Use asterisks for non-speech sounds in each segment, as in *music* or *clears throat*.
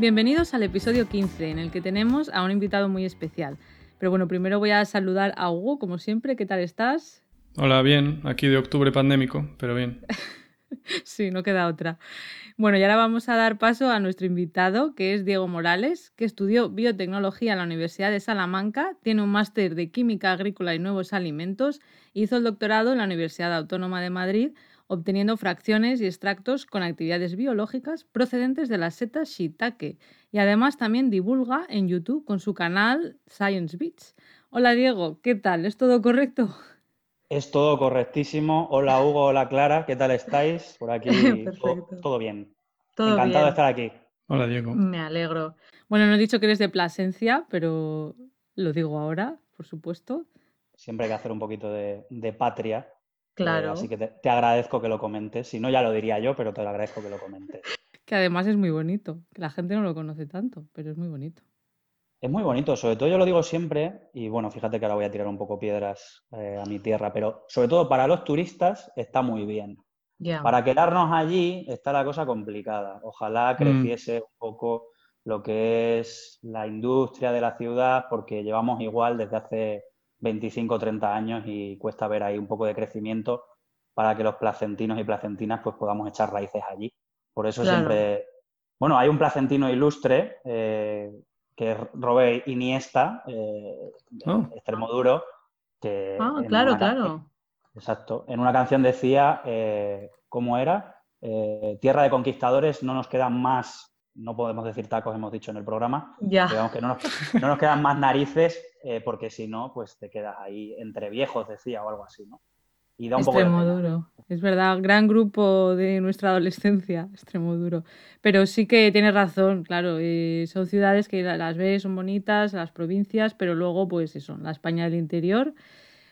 Bienvenidos al episodio 15, en el que tenemos a un invitado muy especial. Pero bueno, primero voy a saludar a Hugo, como siempre. ¿Qué tal estás? Hola, bien. Aquí de octubre pandémico, pero bien. *laughs* sí, no queda otra. Bueno, y ahora vamos a dar paso a nuestro invitado, que es Diego Morales, que estudió biotecnología en la Universidad de Salamanca, tiene un máster de química agrícola y nuevos alimentos, hizo el doctorado en la Universidad Autónoma de Madrid obteniendo fracciones y extractos con actividades biológicas procedentes de las setas shiitake y además también divulga en YouTube con su canal Science Beats. Hola Diego, ¿qué tal? ¿Es todo correcto? Es todo correctísimo. Hola Hugo, hola Clara, ¿qué tal estáis? Por aquí *laughs* todo, bien. Encantado de estar aquí. Hola Diego. Me alegro. Bueno, no he dicho que eres de Plasencia, pero lo digo ahora, por supuesto. Siempre hay que hacer un poquito de, de patria eh, claro. así que te, agradezco que lo comentes. Si no, ya lo diría yo, pero te lo agradezco que lo comentes. *laughs* Que además es muy bonito. Que la gente no lo conoce tanto, pero es muy bonito. Es muy bonito, sobre todo yo lo digo siempre, y bueno, fíjate que ahora voy a tirar un poco piedras eh, a mi tierra, pero sobre todo para los turistas está muy bien. Para quedarnos allí está la cosa complicada. Ojalá mm. creciese un poco lo que es la industria de la ciudad, porque llevamos igual desde hace 25 o 30 años y cuesta ver ahí un poco de crecimiento para que los placentinos y placentinas pues podamos echar raíces allí. Por eso siempre... Bueno, hay un placentino ilustre eh, que es Robert Iniesta, eh, oh. Extremoduro, que... Ah, claro, claro. Exacto. En una canción decía, eh, ¿cómo era? Tierra de conquistadores, no nos quedan más no podemos decir tacos, hemos dicho en el programa. Ya. Digamos que *laughs* no nos, quedan más narices, eh, porque si no, pues te quedas ahí entre viejos, decía, o algo así, ¿no? Y da un poco duro. Es verdad, gran grupo de nuestra adolescencia, *laughs* extremo duro. Pero sí que tienes razón, claro. Eh, son ciudades que las ves, son bonitas, las provincias, pero luego, pues eso, la España del interior,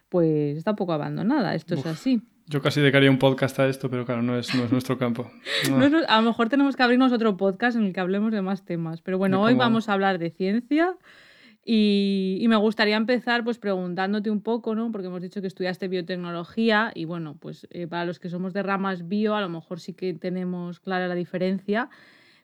pues está un poco abandonada. Esto es así. Yo casi dedicaría un podcast a esto, pero claro, no es, no es nuestro campo. *laughs* a lo mejor tenemos que abrirnos otro podcast en el que hablemos de más temas. Pero bueno, hoy vamos a hablar de ciencia y, me gustaría empezar pues preguntándote un poco, ¿no? Porque hemos dicho que estudiaste biotecnología y bueno, pues eh, para los que somos de ramas bio, a lo mejor sí que tenemos clara la diferencia.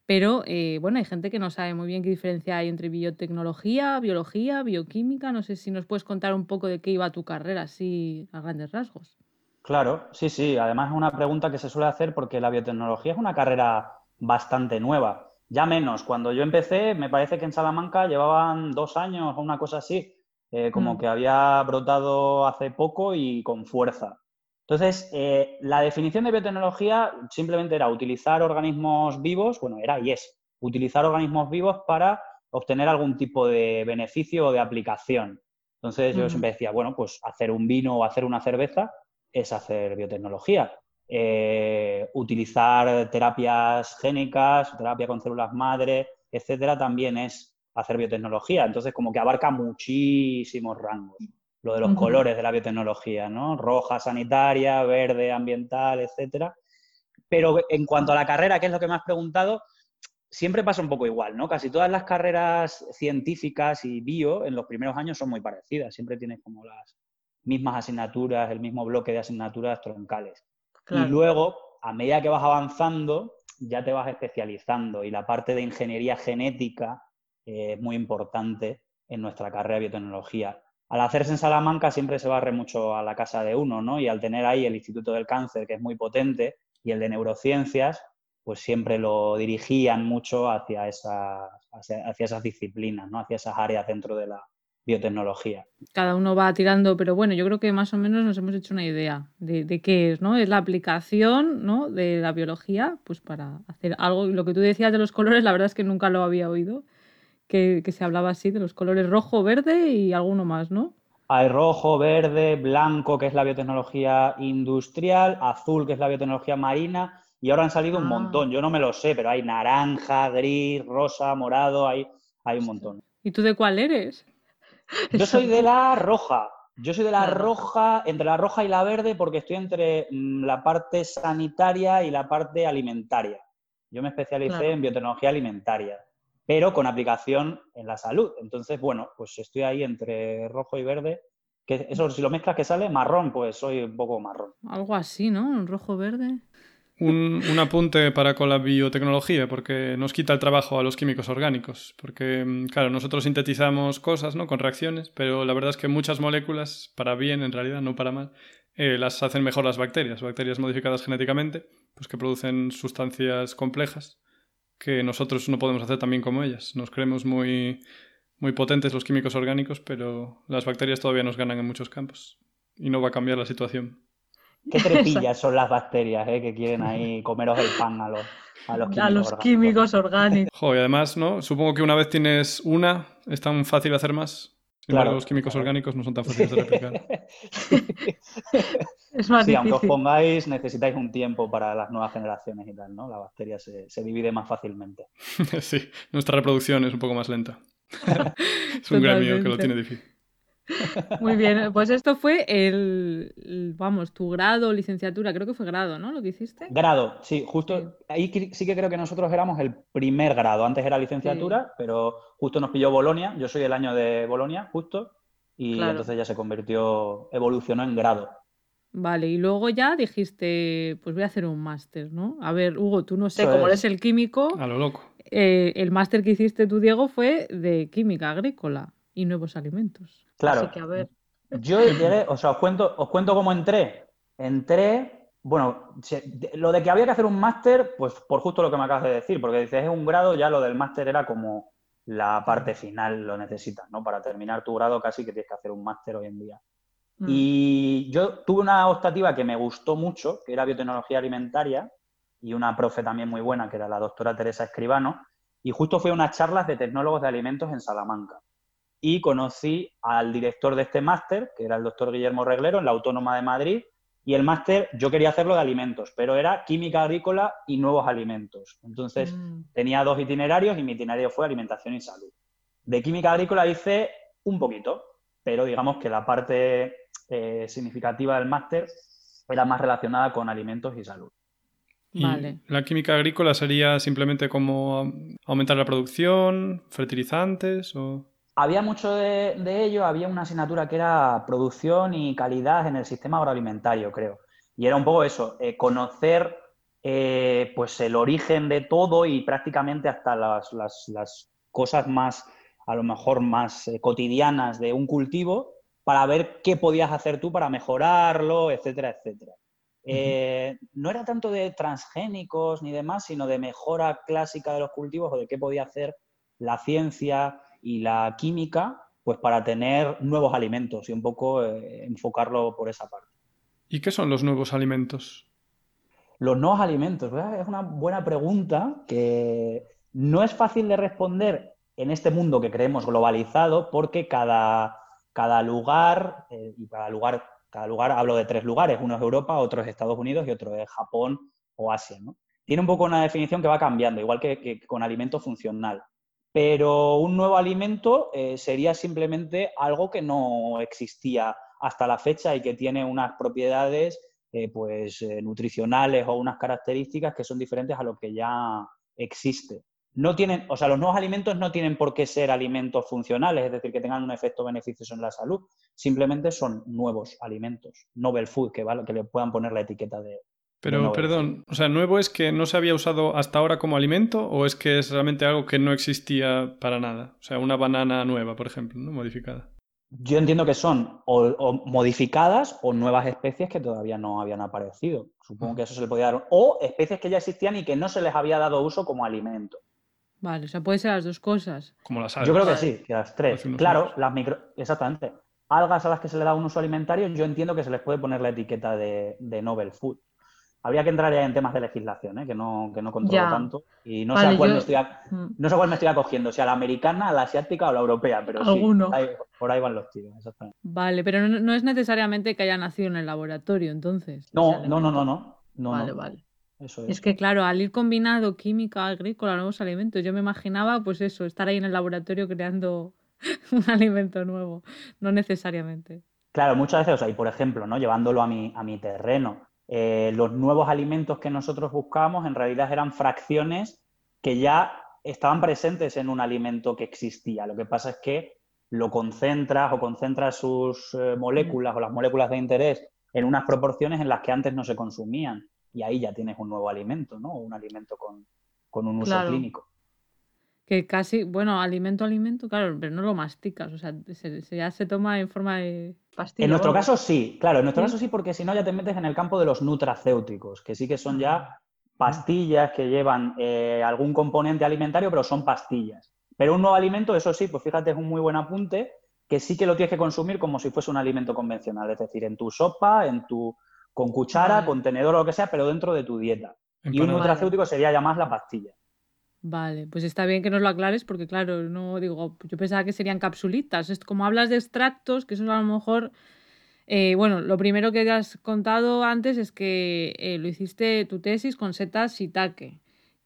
Pero eh, bueno, hay gente que no sabe muy bien qué diferencia hay entre biotecnología, biología, bioquímica. No sé si nos puedes contar un poco de qué iba tu carrera, así a grandes rasgos. Claro, sí, sí. Además es una pregunta que se suele hacer porque la biotecnología es una carrera bastante nueva. Ya menos, cuando yo empecé, me parece que en Salamanca llevaban dos años o una cosa así, eh, como mm. que había brotado hace poco y con fuerza. Entonces, eh, la definición de biotecnología simplemente era utilizar organismos vivos, bueno, era y es, utilizar organismos vivos para obtener algún tipo de beneficio o de aplicación. Entonces, yo siempre decía, bueno, pues hacer un vino o hacer una cerveza es hacer biotecnología. Eh, utilizar terapias génicas, terapia con células madre, etcétera, también es hacer biotecnología. Entonces, como que abarca muchísimos rangos. Lo de los colores de la biotecnología, ¿no? Roja sanitaria, verde ambiental, etcétera. Pero en cuanto a la carrera, que es lo que me has preguntado, siempre pasa un poco igual, ¿no? Casi todas las carreras científicas y bio en los primeros años son muy parecidas. Siempre tienes como las, mismas asignaturas, el mismo bloque de asignaturas troncales. Y luego, a medida que vas avanzando, ya te vas especializando y la parte de ingeniería genética es muy importante en nuestra carrera de biotecnología. Al hacerse en Salamanca siempre se barre mucho a la casa de uno, ¿no? Y al tener ahí el Instituto del Cáncer, que es muy potente, y el de neurociencias, pues siempre lo dirigían mucho hacia esas, hacia, hacia esas disciplinas, ¿no? Hacia esas áreas dentro de la, biotecnología. Cada uno va tirando, pero bueno, yo creo que más o menos nos hemos hecho una idea de, qué es, ¿no? Es la aplicación ¿no? de la biología, pues para hacer algo. Lo que tú decías de los colores, la verdad es que nunca lo había oído, que, se hablaba así de los colores rojo, verde y alguno más, ¿no? Hay rojo, verde, blanco, que es la biotecnología industrial, azul, que es la biotecnología marina, y ahora han salido un ah. montón. Yo no me lo sé, pero hay naranja, gris, rosa, morado, hay hay un montón. ¿Y tú de cuál eres? Yo soy de la roja. Yo soy de la roja, entre la roja y la verde, porque estoy entre mm, la parte sanitaria y la parte alimentaria. Yo me especialicé en biotecnología alimentaria, pero con aplicación en la salud. Entonces, bueno, pues estoy ahí entre rojo y verde. Que eso, si lo mezclas que sale marrón, pues soy un poco marrón. Algo así, ¿no? Rojo-verde. Un, apunte para con la biotecnología, porque nos quita el trabajo a los químicos orgánicos. Porque, mm, claro, nosotros sintetizamos cosas ¿no? con reacciones, pero la verdad es que muchas moléculas, para bien en realidad, no para mal, eh, las hacen mejor las bacterias. Bacterias modificadas genéticamente, pues que producen sustancias complejas que nosotros no podemos hacer también como ellas. Nos creemos muy, muy potentes los químicos orgánicos, pero las bacterias todavía nos ganan en muchos campos. Y no va a cambiar la situación. Qué *laughs* trepillas son las bacterias eh, que quieren ahí comeros el pan a los, a los químicos, a los químicos orgánicos. y además, ¿no? Supongo que una vez tienes una, es tan fácil hacer más. Claro, los químicos orgánicos no son tan fáciles de replicar. *laughs* es más sí, aunque os pongáis, necesitáis un tiempo para las nuevas generaciones y tal, ¿no? La bacteria se, se divide más fácilmente. *laughs* sí, nuestra reproducción es un poco más lenta. es un gremio que lo tiene difícil. Muy bien, pues esto fue el, vamos, tu grado, licenciatura, creo que fue grado, ¿no? Lo que hiciste. Grado, sí, justo ahí sí que creo que nosotros éramos el primer grado, antes era licenciatura, pero justo nos pilló Bolonia, yo soy el año de Bolonia, justo, y entonces ya se convirtió, evolucionó en grado. Vale, y luego ya dijiste, pues voy a hacer un máster, ¿no? A ver, Hugo, tú no sé, cómo eres el químico. A lo loco. Eh, el máster que hiciste tú, Diego, fue de química agrícola y nuevos alimentos. Claro. que, a ver. Yo llegué, o sea, os cuento, os cuento cómo entré. Entré, bueno, lo de que había que hacer un máster, pues por justo lo que me acabas de decir, porque dices, es un grado, ya lo del máster era como la parte final, lo necesitas, ¿no? Para terminar tu grado casi que tienes que hacer un máster hoy en día. Mm. Y yo tuve una optativa que me gustó mucho, que era biotecnología alimentaria, y una profe también muy buena, que era la doctora Teresa Escribano, y justo fue unas charlas de tecnólogos de alimentos en Salamanca y conocí al director de este máster, que era el doctor Guillermo Reglero, en la Autónoma de Madrid, y el máster yo quería hacerlo de alimentos, pero era química agrícola y nuevos alimentos. Entonces mm. tenía dos itinerarios y mi itinerario fue alimentación y salud. De química agrícola hice un poquito, pero digamos que la parte eh, significativa del máster era más relacionada con alimentos y salud. vale. ¿La química agrícola sería simplemente como aumentar la producción, fertilizantes o...? Había mucho de, ello, había una asignatura que era producción y calidad en el sistema agroalimentario, creo. Y era un poco eso, eh, conocer eh, pues el origen de todo y prácticamente hasta las, cosas más, a lo mejor más eh, cotidianas de un cultivo para ver qué podías hacer tú para mejorarlo, etcétera, etcétera. no era tanto de transgénicos ni demás, sino de mejora clásica de los cultivos o de qué podía hacer la ciencia y la química, pues para tener nuevos alimentos y un poco eh, enfocarlo por esa parte. ¿Y qué son los nuevos alimentos? Los nuevos alimentos, es una buena pregunta que no es fácil de responder en este mundo que creemos globalizado porque cada, cada lugar, eh, y cada lugar, cada lugar, hablo de tres lugares, uno es Europa, otro es Estados Unidos y otro es Japón o Asia, Tiene un poco una definición que va cambiando, igual que con alimento funcional pero un nuevo alimento eh, sería simplemente algo que no existía hasta la fecha y que tiene unas propiedades eh, pues, eh, nutricionales o unas características que son diferentes a lo que ya existe. No tienen, o sea, los nuevos alimentos no tienen por qué ser alimentos funcionales, es decir, que tengan un efecto beneficioso en la salud, simplemente son nuevos alimentos, novel food, que, que le puedan poner la etiqueta de, pero, perdón, o sea, ¿nuevo es que no se había usado hasta ahora como alimento o es que es realmente algo que no existía para nada? O sea, una banana nueva, por ejemplo, ¿no? Modificada. Yo entiendo que son o, modificadas o nuevas especies que todavía no habían aparecido. Supongo que eso se le podía dar. O especies que ya existían y que no se les había dado uso como alimento. Vale, o sea, puede ser las dos cosas. Como las algas. Yo creo que sí, que las tres. Claro, las micro... Exactamente. Algas a las que se le da un uso alimentario, yo entiendo que se les puede poner la etiqueta de, de novel food. Habría que entrar ya en temas de legislación, ¿eh? que, no, que no controlo tanto. Y no, sé a cuál me estoy mm. no sé cuál me estoy acogiendo, si a la americana, a la asiática o a la europea, pero sí, por ahí van los tiros, exactamente. Vale, pero no, es necesariamente que haya nacido en el laboratorio, entonces. No, no, no, no, no, Vale, vale. Eso Es es. que, claro, al ir combinado química agrícola, nuevos alimentos, yo me imaginaba, pues eso, estar ahí en el laboratorio creando *laughs* un alimento nuevo, no necesariamente. Claro, muchas veces, o sea, y por ejemplo, ¿no? Llevándolo a mi, a mi terreno, eh, los nuevos alimentos que nosotros buscábamos en realidad eran fracciones que ya estaban presentes en un alimento que existía. Lo que pasa es que lo concentras o concentras sus eh, moléculas o las moléculas de interés en unas proporciones en las que antes no se consumían. Y ahí ya tienes un nuevo alimento, ¿no? Un alimento con, con un uso Claro. clínico. Que casi, bueno, alimento, alimento, claro, pero no lo masticas, o sea, se, se- ya se toma en forma de pastilla. En nuestro caso sí, claro, en nuestro Sí. caso sí, porque si no ya te metes en el campo de los nutracéuticos, que sí que son ya pastillas que llevan eh, algún componente alimentario, pero son pastillas. Pero un nuevo alimento, eso sí, pues fíjate, es un muy buen apunte, que sí que lo tienes que consumir como si fuese un alimento convencional, es decir, en tu sopa, en tu con cuchara, Vale. con tenedor o lo que sea, pero dentro de tu dieta. Y un nutracéutico sería ya más la pastilla. Vale, pues está bien que nos lo aclares porque, claro, no digo, yo pensaba que serían capsulitas. Es como hablas de extractos, que eso a lo mejor. eh, bueno, lo primero que has contado antes es que eh, lo hiciste tu tesis con setas shiitake,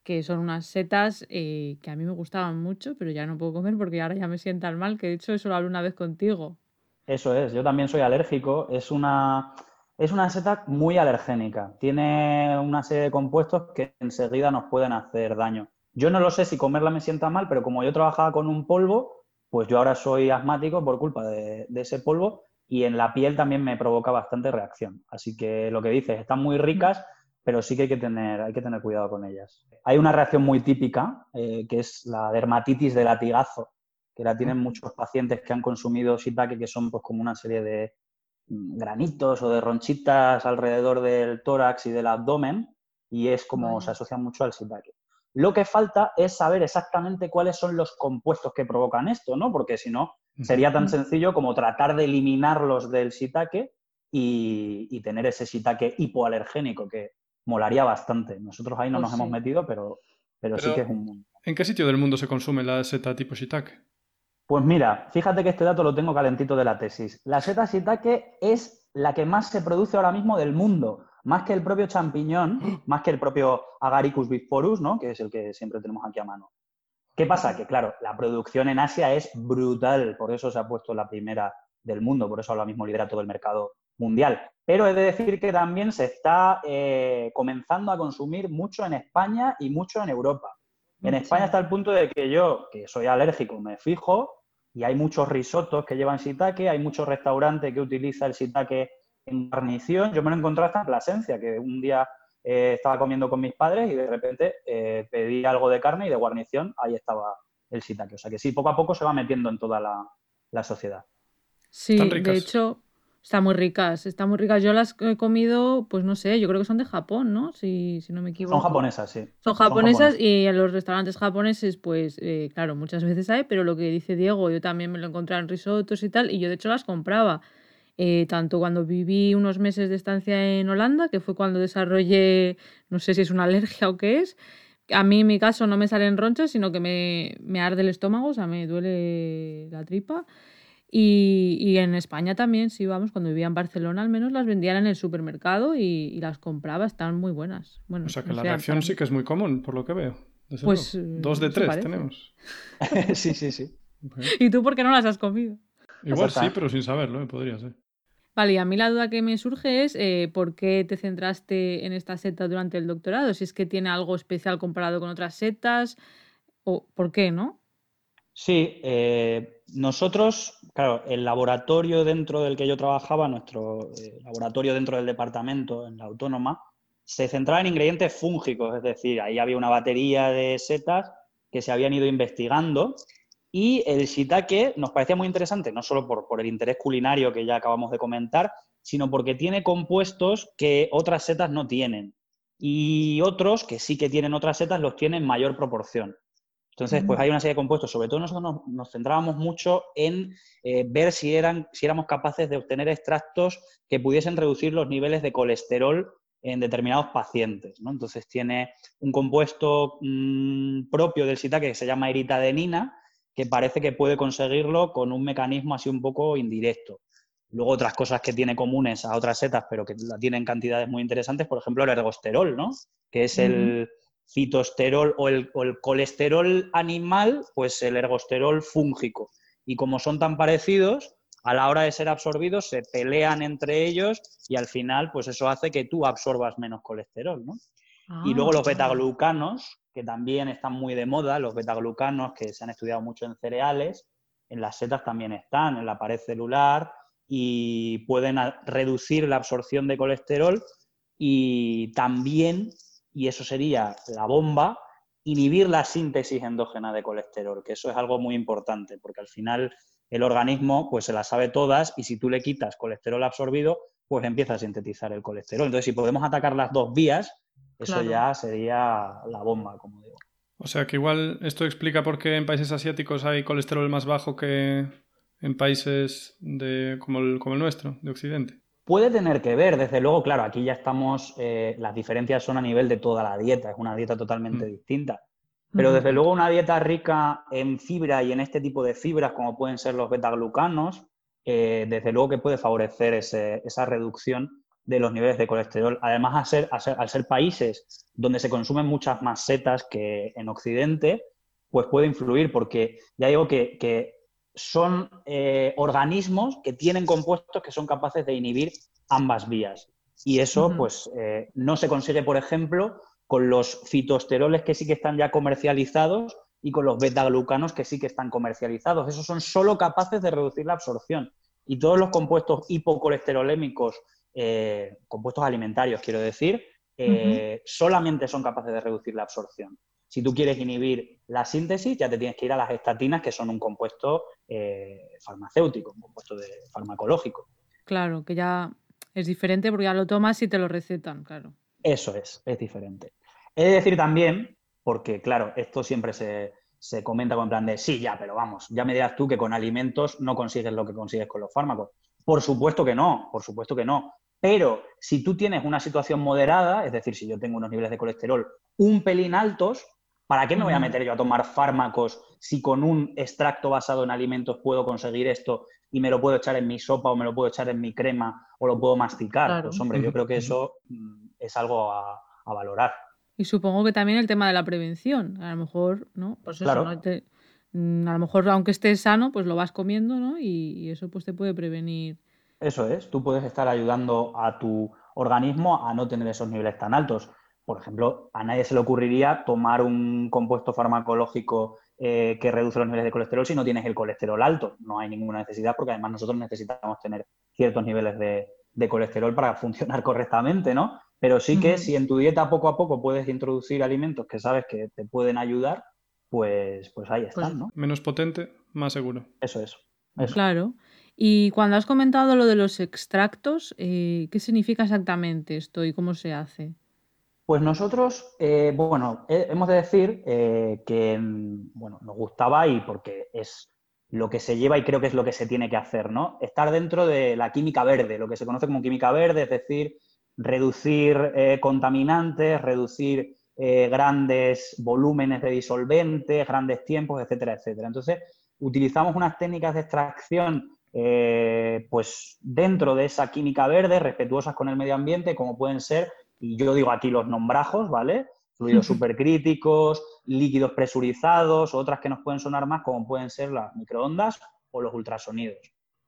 que son unas setas eh, que a mí me gustaban mucho, pero ya no puedo comer porque ahora ya me sientan mal, que de hecho eso lo hablé una vez contigo. Eso es, yo también soy alérgico. Es una, es una seta muy alergénica. Tiene una serie de compuestos que enseguida nos pueden hacer daño. Yo no lo sé si comerla me sienta mal, pero como yo trabajaba con un polvo, pues yo ahora soy asmático por culpa de, de ese polvo y en la piel también me provoca bastante reacción. Así que lo que dices, están muy ricas, pero sí que hay que tener, hay que tener cuidado con ellas. Hay una reacción muy típica, eh, que es la dermatitis de latigazo, que la tienen muchos pacientes que han consumido shiitake, que son pues como una serie de mm, granitos o de ronchitas alrededor del tórax y del abdomen, y es como se asocia mucho al shiitake. Lo que falta es saber exactamente cuáles son los compuestos que provocan esto, ¿no? Porque si no, sería tan sencillo como tratar de eliminarlos del shiitake y, y tener ese shiitake hipoalergénico, que molaría bastante. Nosotros ahí no Pues nos hemos metido, pero, pero, sí que es un mundo. ¿En qué sitio del mundo se consume la seta tipo shiitake? Pues mira, fíjate que este dato lo tengo calentito de la tesis. La seta shiitake es la que más se produce ahora mismo del mundo, más que el propio champiñón, *gasps* más que el propio Agaricus bisporus, ¿no? que es el que siempre tenemos aquí a mano. ¿Qué pasa? Que claro, la producción en Asia es brutal, por eso se ha puesto la primera del mundo, por eso ahora mismo lidera todo el mercado mundial. Pero he de decir que también se está eh, comenzando a consumir mucho en España y mucho en Europa. En. España está el punto de que yo, que soy alérgico, me fijo y hay muchos risotos que llevan shiitake, hay muchos restaurantes que utilizan el shiitake en guarnición. Yo me lo encontré hasta en Plasencia, que un día eh, estaba comiendo con mis padres y de repente eh, pedí algo de carne y de guarnición ahí estaba el shiitake. O sea que sí, poco a poco se va metiendo en toda la, la sociedad. Sí, de hecho, están muy ricas, están muy ricas. Yo las he comido, pues no sé, yo creo que son de Japón, ¿no? Si, si no me equivoco. Son japonesas, sí. Son japonesas japonesas. y en los restaurantes japoneses, pues eh, claro, muchas veces hay, pero lo que dice Diego, yo también me lo encontré en risotos y tal, y yo de hecho las compraba. Eh, tanto cuando viví unos meses de estancia en Holanda, que fue cuando desarrollé, no sé si es una alergia o qué es. A mí en mi caso no me salen ronchas, sino que me, me arde el estómago, o sea, me duele la tripa. Y, y en España también, sí, vamos, cuando vivía en Barcelona al menos las vendían en el supermercado y, y las compraba, están muy buenas. Bueno, O sea que la sé, reacción sí que es muy común, por lo que veo. desde Pues, luego. eh, Dos de tres parece. tenemos. *laughs* sí, sí, sí. *laughs* ¿Y tú por qué no las has comido? Igual sí, pero sin saberlo, ¿eh? podría ser. Vale, y a mí la duda que me surge es eh, por qué te centraste en esta seta durante el doctorado, si es que tiene algo especial comparado con otras setas, o por qué, ¿no? Sí, eh, nosotros, claro, el laboratorio dentro del que yo trabajaba, nuestro eh, laboratorio dentro del departamento, en la autónoma, se centraba en ingredientes fúngicos, es decir, ahí había una batería de setas que se habían ido investigando y el shiitake nos parecía muy interesante, no solo por, por el interés culinario que ya acabamos de comentar, sino porque tiene compuestos que otras setas no tienen y otros que sí que tienen otras setas los tienen en mayor proporción. Entonces, pues hay una serie de compuestos. Sobre todo nosotros nos, nos centrábamos mucho en eh, ver si, eran, si éramos capaces de obtener extractos que pudiesen reducir los niveles de colesterol en determinados pacientes. ¿no? Entonces tiene un compuesto mm, propio del shiitake que se llama eritadenina, que parece que puede conseguirlo con un mecanismo así un poco indirecto. Luego otras cosas que tiene comunes a otras setas, pero que la tienen cantidades muy interesantes, por ejemplo, el ergosterol, ¿no? Que es el fitosterol o el, o el, colesterol animal, pues el ergosterol fúngico. Y como son tan parecidos, a la hora de ser absorbidos se pelean entre ellos y al final, pues eso hace que tú absorbas menos colesterol, ¿no? y luego los ah. betaglucanos, que también están muy de moda, los betaglucanos que se han estudiado mucho en cereales, en las setas también están, en la pared celular, y pueden reducir la absorción de colesterol y también, y eso sería la bomba, inhibir la síntesis endógena de colesterol, que eso es algo muy importante, porque al final el organismo pues se las sabe todas y si tú le quitas colesterol absorbido, pues empieza a sintetizar el colesterol. Entonces, si podemos atacar las dos vías, eso ya sería la bomba, como digo. O sea que igual esto explica por qué en países asiáticos hay colesterol más bajo que en países de, como, el, como el nuestro, de Occidente. Puede tener que ver, desde luego, claro, aquí ya estamos, eh, las diferencias son a nivel de toda la dieta, es una dieta totalmente mm. distinta. Pero desde luego una dieta rica en fibra y en este tipo de fibras, como pueden ser los betaglucanos, eh, desde luego que puede favorecer esa reducción de los niveles de colesterol. Además, al ser, al ser, países donde se consumen muchas más setas que en Occidente, pues puede influir, porque ya digo que, son eh, organismos que tienen compuestos que son capaces de inhibir ambas vías. Y eso, pues, eh, no se consigue, por ejemplo, con los fitosteroles que sí que están ya comercializados y con los beta-glucanos que sí que están comercializados. Esos son solo capaces de reducir la absorción. Y todos los compuestos hipocolesterolémicos eh, compuestos alimentarios, quiero decir, solamente son capaces de reducir la absorción. Si tú quieres inhibir la síntesis, ya te tienes que ir a las estatinas, que son un compuesto eh, farmacéutico, un compuesto de, farmacológico. Claro, que ya es diferente porque ya lo tomas y te lo recetan, claro. Eso es, es diferente. He de decir también, porque claro, esto siempre se, se comenta con plan de, sí, ya, pero vamos, ya me dirás tú que con alimentos no consigues lo que consigues con los fármacos. Por supuesto que no, por supuesto que no. Pero si tú tienes una situación moderada, es decir, si yo tengo unos niveles de colesterol un pelín altos, ¿para qué me voy a meter yo a tomar fármacos si con un extracto basado en alimentos puedo conseguir esto y me lo puedo echar en mi sopa o me lo puedo echar en mi crema o lo puedo masticar? Pues hombre, yo creo que eso mm, es algo a, valorar. Y supongo que también el tema de la prevención, a lo mejor, ¿no? Pues eso, ¿no? Mm, a lo mejor aunque estés sano, pues lo vas comiendo, ¿no? y eso pues te puede prevenir eso es, tú puedes estar ayudando a tu organismo a no tener esos niveles tan altos. Por ejemplo, a nadie se le ocurriría tomar un compuesto farmacológico eh, que reduce los niveles de colesterol si no tienes el colesterol alto. No hay ninguna necesidad porque además nosotros necesitamos tener ciertos niveles de, colesterol para *laughs* funcionar correctamente, ¿no? Pero sí que si en tu dieta poco a poco puedes introducir alimentos que sabes que te pueden ayudar, pues, pues ahí están, pues ¿no? Menos potente, más seguro. Eso es. Claro. Y cuando has comentado lo de los extractos, eh, ¿qué significa exactamente esto y cómo se hace? Pues nosotros, eh, bueno, hemos de decir eh, que bueno, nos gustaba y porque es lo que se lleva y creo que es lo que se tiene que hacer, ¿no? Estar dentro de la química verde, lo que se conoce como química verde, es decir, reducir contaminantes, reducir grandes volúmenes de disolventes, grandes tiempos, etcétera, etcétera. Entonces, utilizamos unas técnicas de extracción eh, pues dentro de esa química verde, respetuosas con el medio ambiente, como pueden ser, y yo digo aquí los nombrajos, ¿vale? Fluidos supercríticos, líquidos presurizados, otras que nos pueden sonar más, como pueden ser las microondas o los ultrasonidos.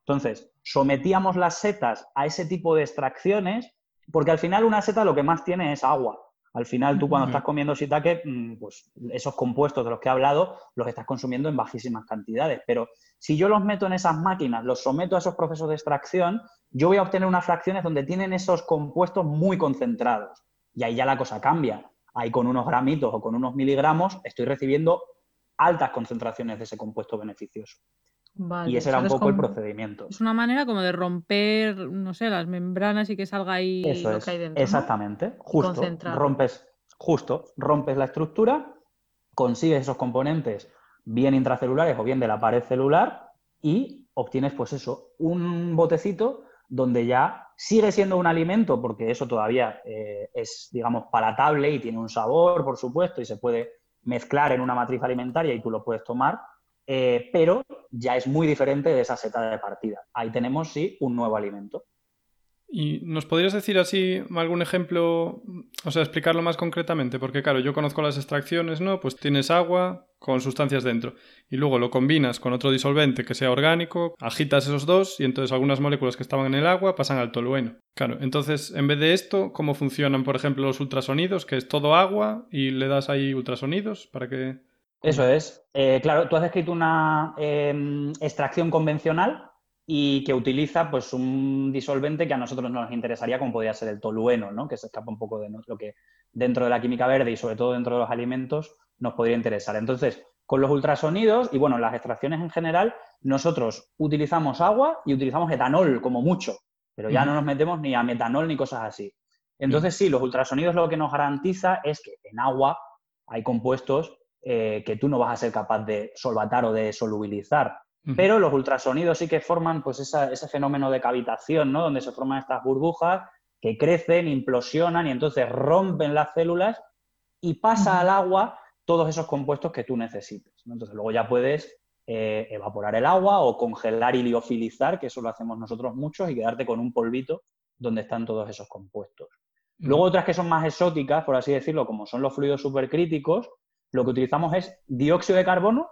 Entonces, sometíamos las setas a ese tipo de extracciones, porque al final una seta lo que más tiene es agua. Al final, tú cuando estás comiendo shiitake, mm, pues esos compuestos de los que he hablado los estás consumiendo en bajísimas cantidades. Pero si yo los meto en esas máquinas, los someto a esos procesos de extracción, yo voy a obtener unas fracciones donde tienen esos compuestos muy concentrados. Y ahí ya la cosa cambia. Ahí con unos gramitos o con unos miligramos estoy recibiendo altas concentraciones de ese compuesto beneficioso y ese era un poco el procedimiento. Es una manera como de romper, no sé, las membranas y que salga ahí lo que hay dentro. Exactamente, justo. Rompes, justo, rompes la estructura, consigues esos componentes bien intracelulares o bien de la pared celular y obtienes, pues eso, un botecito donde ya sigue siendo un alimento, porque eso todavía eh, es, digamos, palatable y tiene un sabor, por supuesto, y se puede mezclar en una matriz alimentaria y tú lo puedes tomar, eh, pero ya es muy diferente de esa seta de partida. Ahí tenemos, sí, un nuevo alimento. ¿Y nos podrías decir así algún ejemplo, o sea, explicarlo más concretamente? Porque claro, yo conozco las extracciones, ¿no? Pues tienes agua con sustancias dentro y luego lo combinas con otro disolvente que sea orgánico, agitas esos dos y entonces algunas moléculas que estaban en el agua pasan al tolueno. Claro, entonces en vez de esto, ¿cómo funcionan, por ejemplo, los ultrasonidos? Que es todo agua y le das ahí ultrasonidos para que... Eso es. Eh, claro, tú has escrito una em, extracción convencional y que utiliza pues un disolvente que a nosotros nos interesaría como podría ser el tolueno, ¿no? que se escapa un poco de lo que dentro de la química verde y sobre todo dentro de los alimentos nos podría interesar. Entonces, con los ultrasonidos y bueno, las extracciones en general, nosotros utilizamos agua y utilizamos etanol como mucho, pero ya no nos metemos ni a metanol ni cosas así. Entonces, sí, los ultrasonidos lo que nos garantiza es que en agua hay compuestos eh, que tú no vas a ser capaz de solvatar o de solubilizar. Pero los ultrasonidos sí que forman pues ese fenómeno de cavitación, ¿no? Donde se forman estas burbujas que crecen, implosionan y entonces rompen las células y pasa al agua todos esos compuestos que tú necesites. Entonces luego ya puedes eh, evaporar el agua o congelar y liofilizar, que eso lo hacemos nosotros muchos, y quedarte con un polvito donde están todos esos compuestos. Luego otras que son más exóticas, por así decirlo, como son los fluidos supercríticos, lo que utilizamos es dióxido de carbono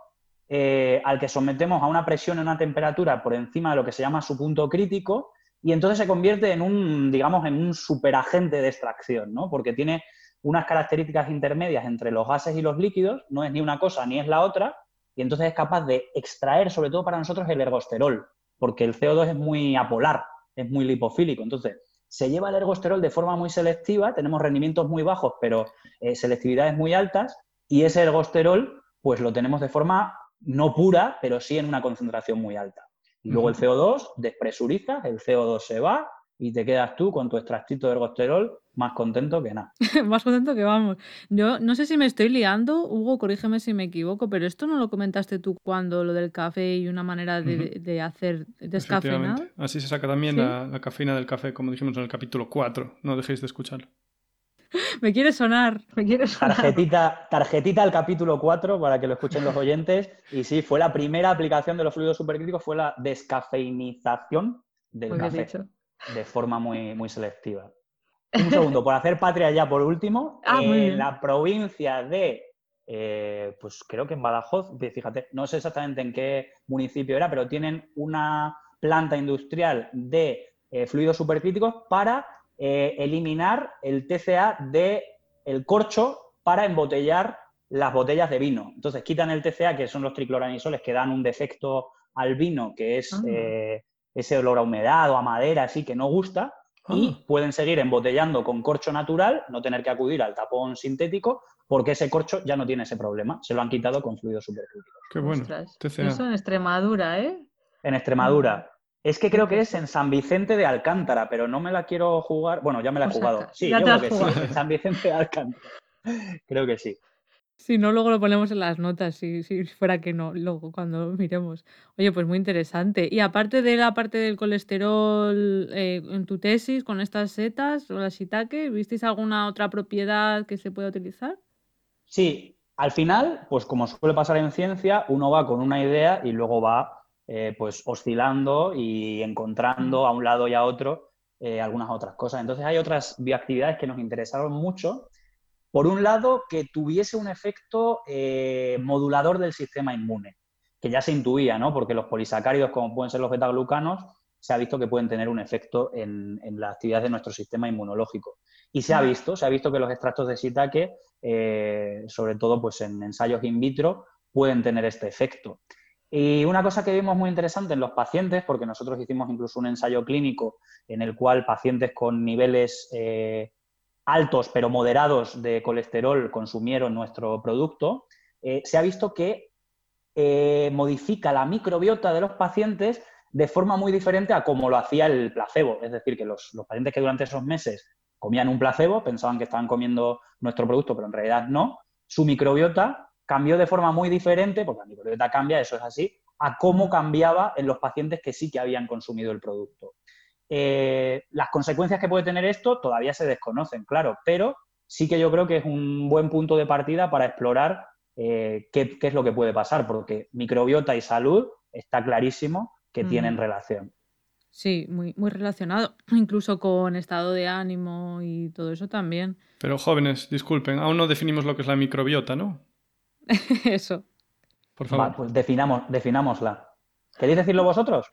eh, al que sometemos a una presión y una temperatura por encima de lo que se llama su punto crítico y entonces se convierte en un, digamos, en un superagente de extracción, ¿no? Porque tiene unas características intermedias entre los gases y los líquidos, no es ni una cosa ni es la otra, y entonces es capaz de extraer, sobre todo para nosotros, el ergosterol, porque el CO2 es muy apolar, es muy lipofílico. Entonces, se lleva el ergosterol de forma muy selectiva, tenemos rendimientos muy bajos, pero eh, selectividades muy altas, y ese ergosterol, pues lo tenemos de forma no pura, pero sí en una concentración muy alta. Y luego el CO2 despresuriza, el CO2 se va y te quedas tú con tu extractito de ergosterol más contento que nada. *laughs* más contento que vamos. Yo no sé si me estoy liando, Hugo, corrígeme si me equivoco, pero esto no lo comentaste tú cuando lo del café y una manera de, hacer descafeinado. Así se saca también la, la, cafeína del café, como dijimos en el capítulo 4. No dejéis de escucharlo. *laughs* me quiere sonar, me quiere sonar. Tarjetita, tarjetita al capítulo 4 para que lo escuchen los oyentes. Y sí, fue la primera aplicación de los fluidos supercríticos, fue la descafeinización del café. De forma muy, muy selectiva. Un segundo, por hacer patria ya por último, ah, en la provincia de, eh, pues creo que en Badajoz, fíjate, no sé exactamente en qué municipio era, pero tienen una planta industrial de eh, fluidos supercríticos para eh, eliminar el TCA del el corcho para embotellar las botellas de vino. Entonces quitan el TCA, que son los tricloranisoles que dan un defecto al vino, que es ah. eh, ese olor a humedad o a madera, así que no gusta, y ah. pueden seguir embotellando con corcho natural, no tener que acudir al tapón sintético, porque ese corcho ya no tiene ese problema. Se lo han quitado con fluidos supercríticos. Qué bueno. Eso en Extremadura, ¿eh? En Extremadura. Es que creo que es en San Vicente de Alcántara, pero no me la quiero jugar. Bueno, ya me la he jugado. Sí, yo creo que sí, en San Vicente de Alcántara. Creo que sí. Si no, luego lo ponemos en las notas, si, si fuera que no, luego cuando miremos. Oye, pues muy interesante. Y aparte de la parte del colesterol eh, en tu tesis, con estas setas o la shiitake, ¿visteis alguna otra propiedad que se pueda utilizar? Sí, al final, pues como suele pasar en ciencia, uno va con una idea y luego va eh, pues oscilando y encontrando a un lado y a otro eh, algunas otras cosas. Entonces hay otras bioactividades que nos interesaron mucho. Por un lado, que tuviese un efecto eh, modulador del sistema inmune, que ya se intuía, ¿no? Porque los polisacáridos, como pueden ser los betaglucanos, se ha visto que pueden tener un efecto en, la actividad de nuestro sistema inmunológico. Y se ha visto, se ha visto que los extractos de shiitake, sobre todo pues en ensayos in vitro, pueden tener este efecto. Y una cosa que vimos muy interesante en los pacientes, porque nosotros hicimos incluso un ensayo clínico en el cual pacientes con niveles eh, altos pero moderados de colesterol consumieron nuestro producto, eh, se ha visto que eh, modifica la microbiota de los pacientes de forma muy diferente a como lo hacía el placebo. Es decir, que los, los pacientes que durante esos meses comían un placebo, pensaban que estaban comiendo nuestro producto, pero en realidad no, su microbiota cambió de forma muy diferente, porque la microbiota cambia, eso es así, a cómo cambiaba en los pacientes que sí que habían consumido el producto. Eh, las consecuencias que puede tener esto todavía se desconocen, claro, pero sí que yo creo que es un buen punto de partida para explorar eh, qué, es lo que puede pasar, porque microbiota y salud está clarísimo que tienen relación. Sí, muy, muy relacionado, *clears throat* incluso con estado de ánimo y todo eso también. Pero jóvenes, disculpen, aún no definimos lo que es la microbiota, ¿no? *laughs* eso. Por favor. pues definamos, definámosla. ¿Queréis decirlo vosotros?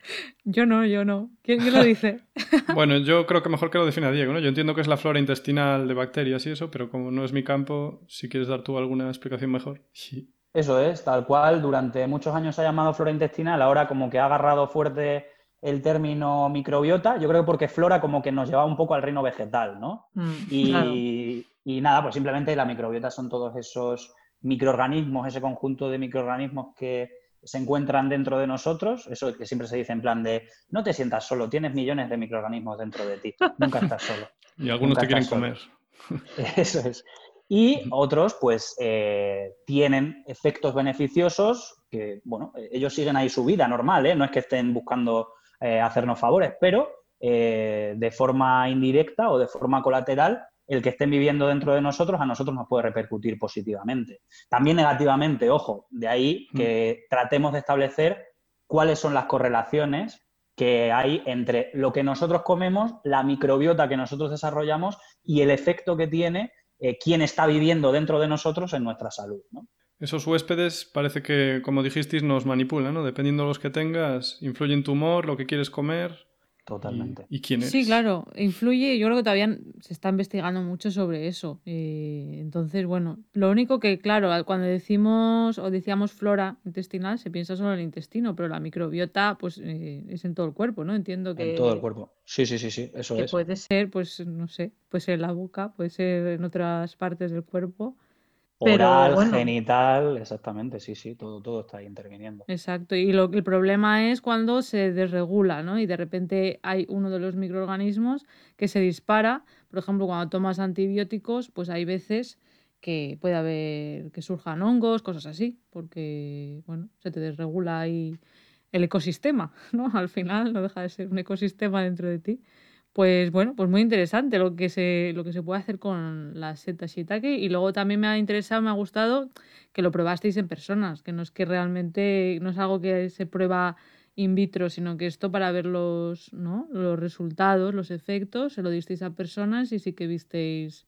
Yo no, yo no. ¿Quién, lo dice? *laughs* bueno, yo creo que mejor que lo defina Diego, ¿no? Yo entiendo que es la flora intestinal de bacterias y eso, pero como no es mi campo, si quieres dar tú alguna explicación mejor. Sí. Eso es, tal cual, durante muchos años se ha llamado flora intestinal, ahora como que ha agarrado fuerte el término microbiota, yo creo que porque flora como que nos lleva un poco al reino vegetal, ¿no? Mm, y, y nada, pues simplemente la microbiota son todos esos microorganismos, ese conjunto de microorganismos que se encuentran dentro de nosotros, eso que siempre se dice en plan de no te sientas solo, tienes millones de microorganismos dentro de ti, nunca estás solo. *laughs* y algunos te quieren comer. *laughs* *laughs* Eso es. Y otros, pues, eh, tienen efectos beneficiosos que, bueno, ellos siguen ahí su vida normal, ¿eh? No es que estén buscando eh, hacernos favores, pero de forma indirecta o de forma colateral el que estén viviendo dentro de nosotros a nosotros nos puede repercutir positivamente. También negativamente, ojo, de ahí mm. que tratemos de establecer cuáles son las correlaciones que hay entre lo que nosotros comemos, la microbiota que nosotros desarrollamos y el efecto que tiene eh, quien está viviendo dentro de nosotros en nuestra salud. Esos huéspedes parece que, como dijisteis, nos manipulan, ¿no? Dependiendo de los que tengas, influye en tu humor, lo que quieres comer. Totalmente. ¿Y, quién es? Sí, claro, influye. Yo creo que todavía se está investigando mucho sobre eso. Eh, entonces, bueno, lo único que, claro, cuando decimos o decíamos flora intestinal, se piensa solo en el intestino, pero la microbiota, pues, eh, es en todo el cuerpo, ¿no? Entiendo que. En todo el cuerpo. Sí, sí, sí, sí, eso que Puede ser, pues, no sé, puede ser en la boca, puede ser en otras partes del cuerpo. Oral, genital, exactamente, sí, sí, todo, todo está ahí interviniendo. Exacto, y lo, el problema es cuando se desregula, ¿no? Y de repente hay uno de los microorganismos que se dispara, por ejemplo, cuando tomas antibióticos, pues hay veces que puede haber que surjan hongos, cosas así, porque, bueno, se te desregula ahí el ecosistema, ¿no? Al final no deja de ser un ecosistema dentro de ti. Pues bueno, pues muy interesante lo que se, lo que se puede hacer con la seta shiitake. Y luego también me ha interesado, me ha gustado que lo probasteis en personas, que no es que realmente, no es algo que se prueba in vitro, sino que esto para ver los, ¿no? los resultados, los efectos, se lo disteis a personas y sí que visteis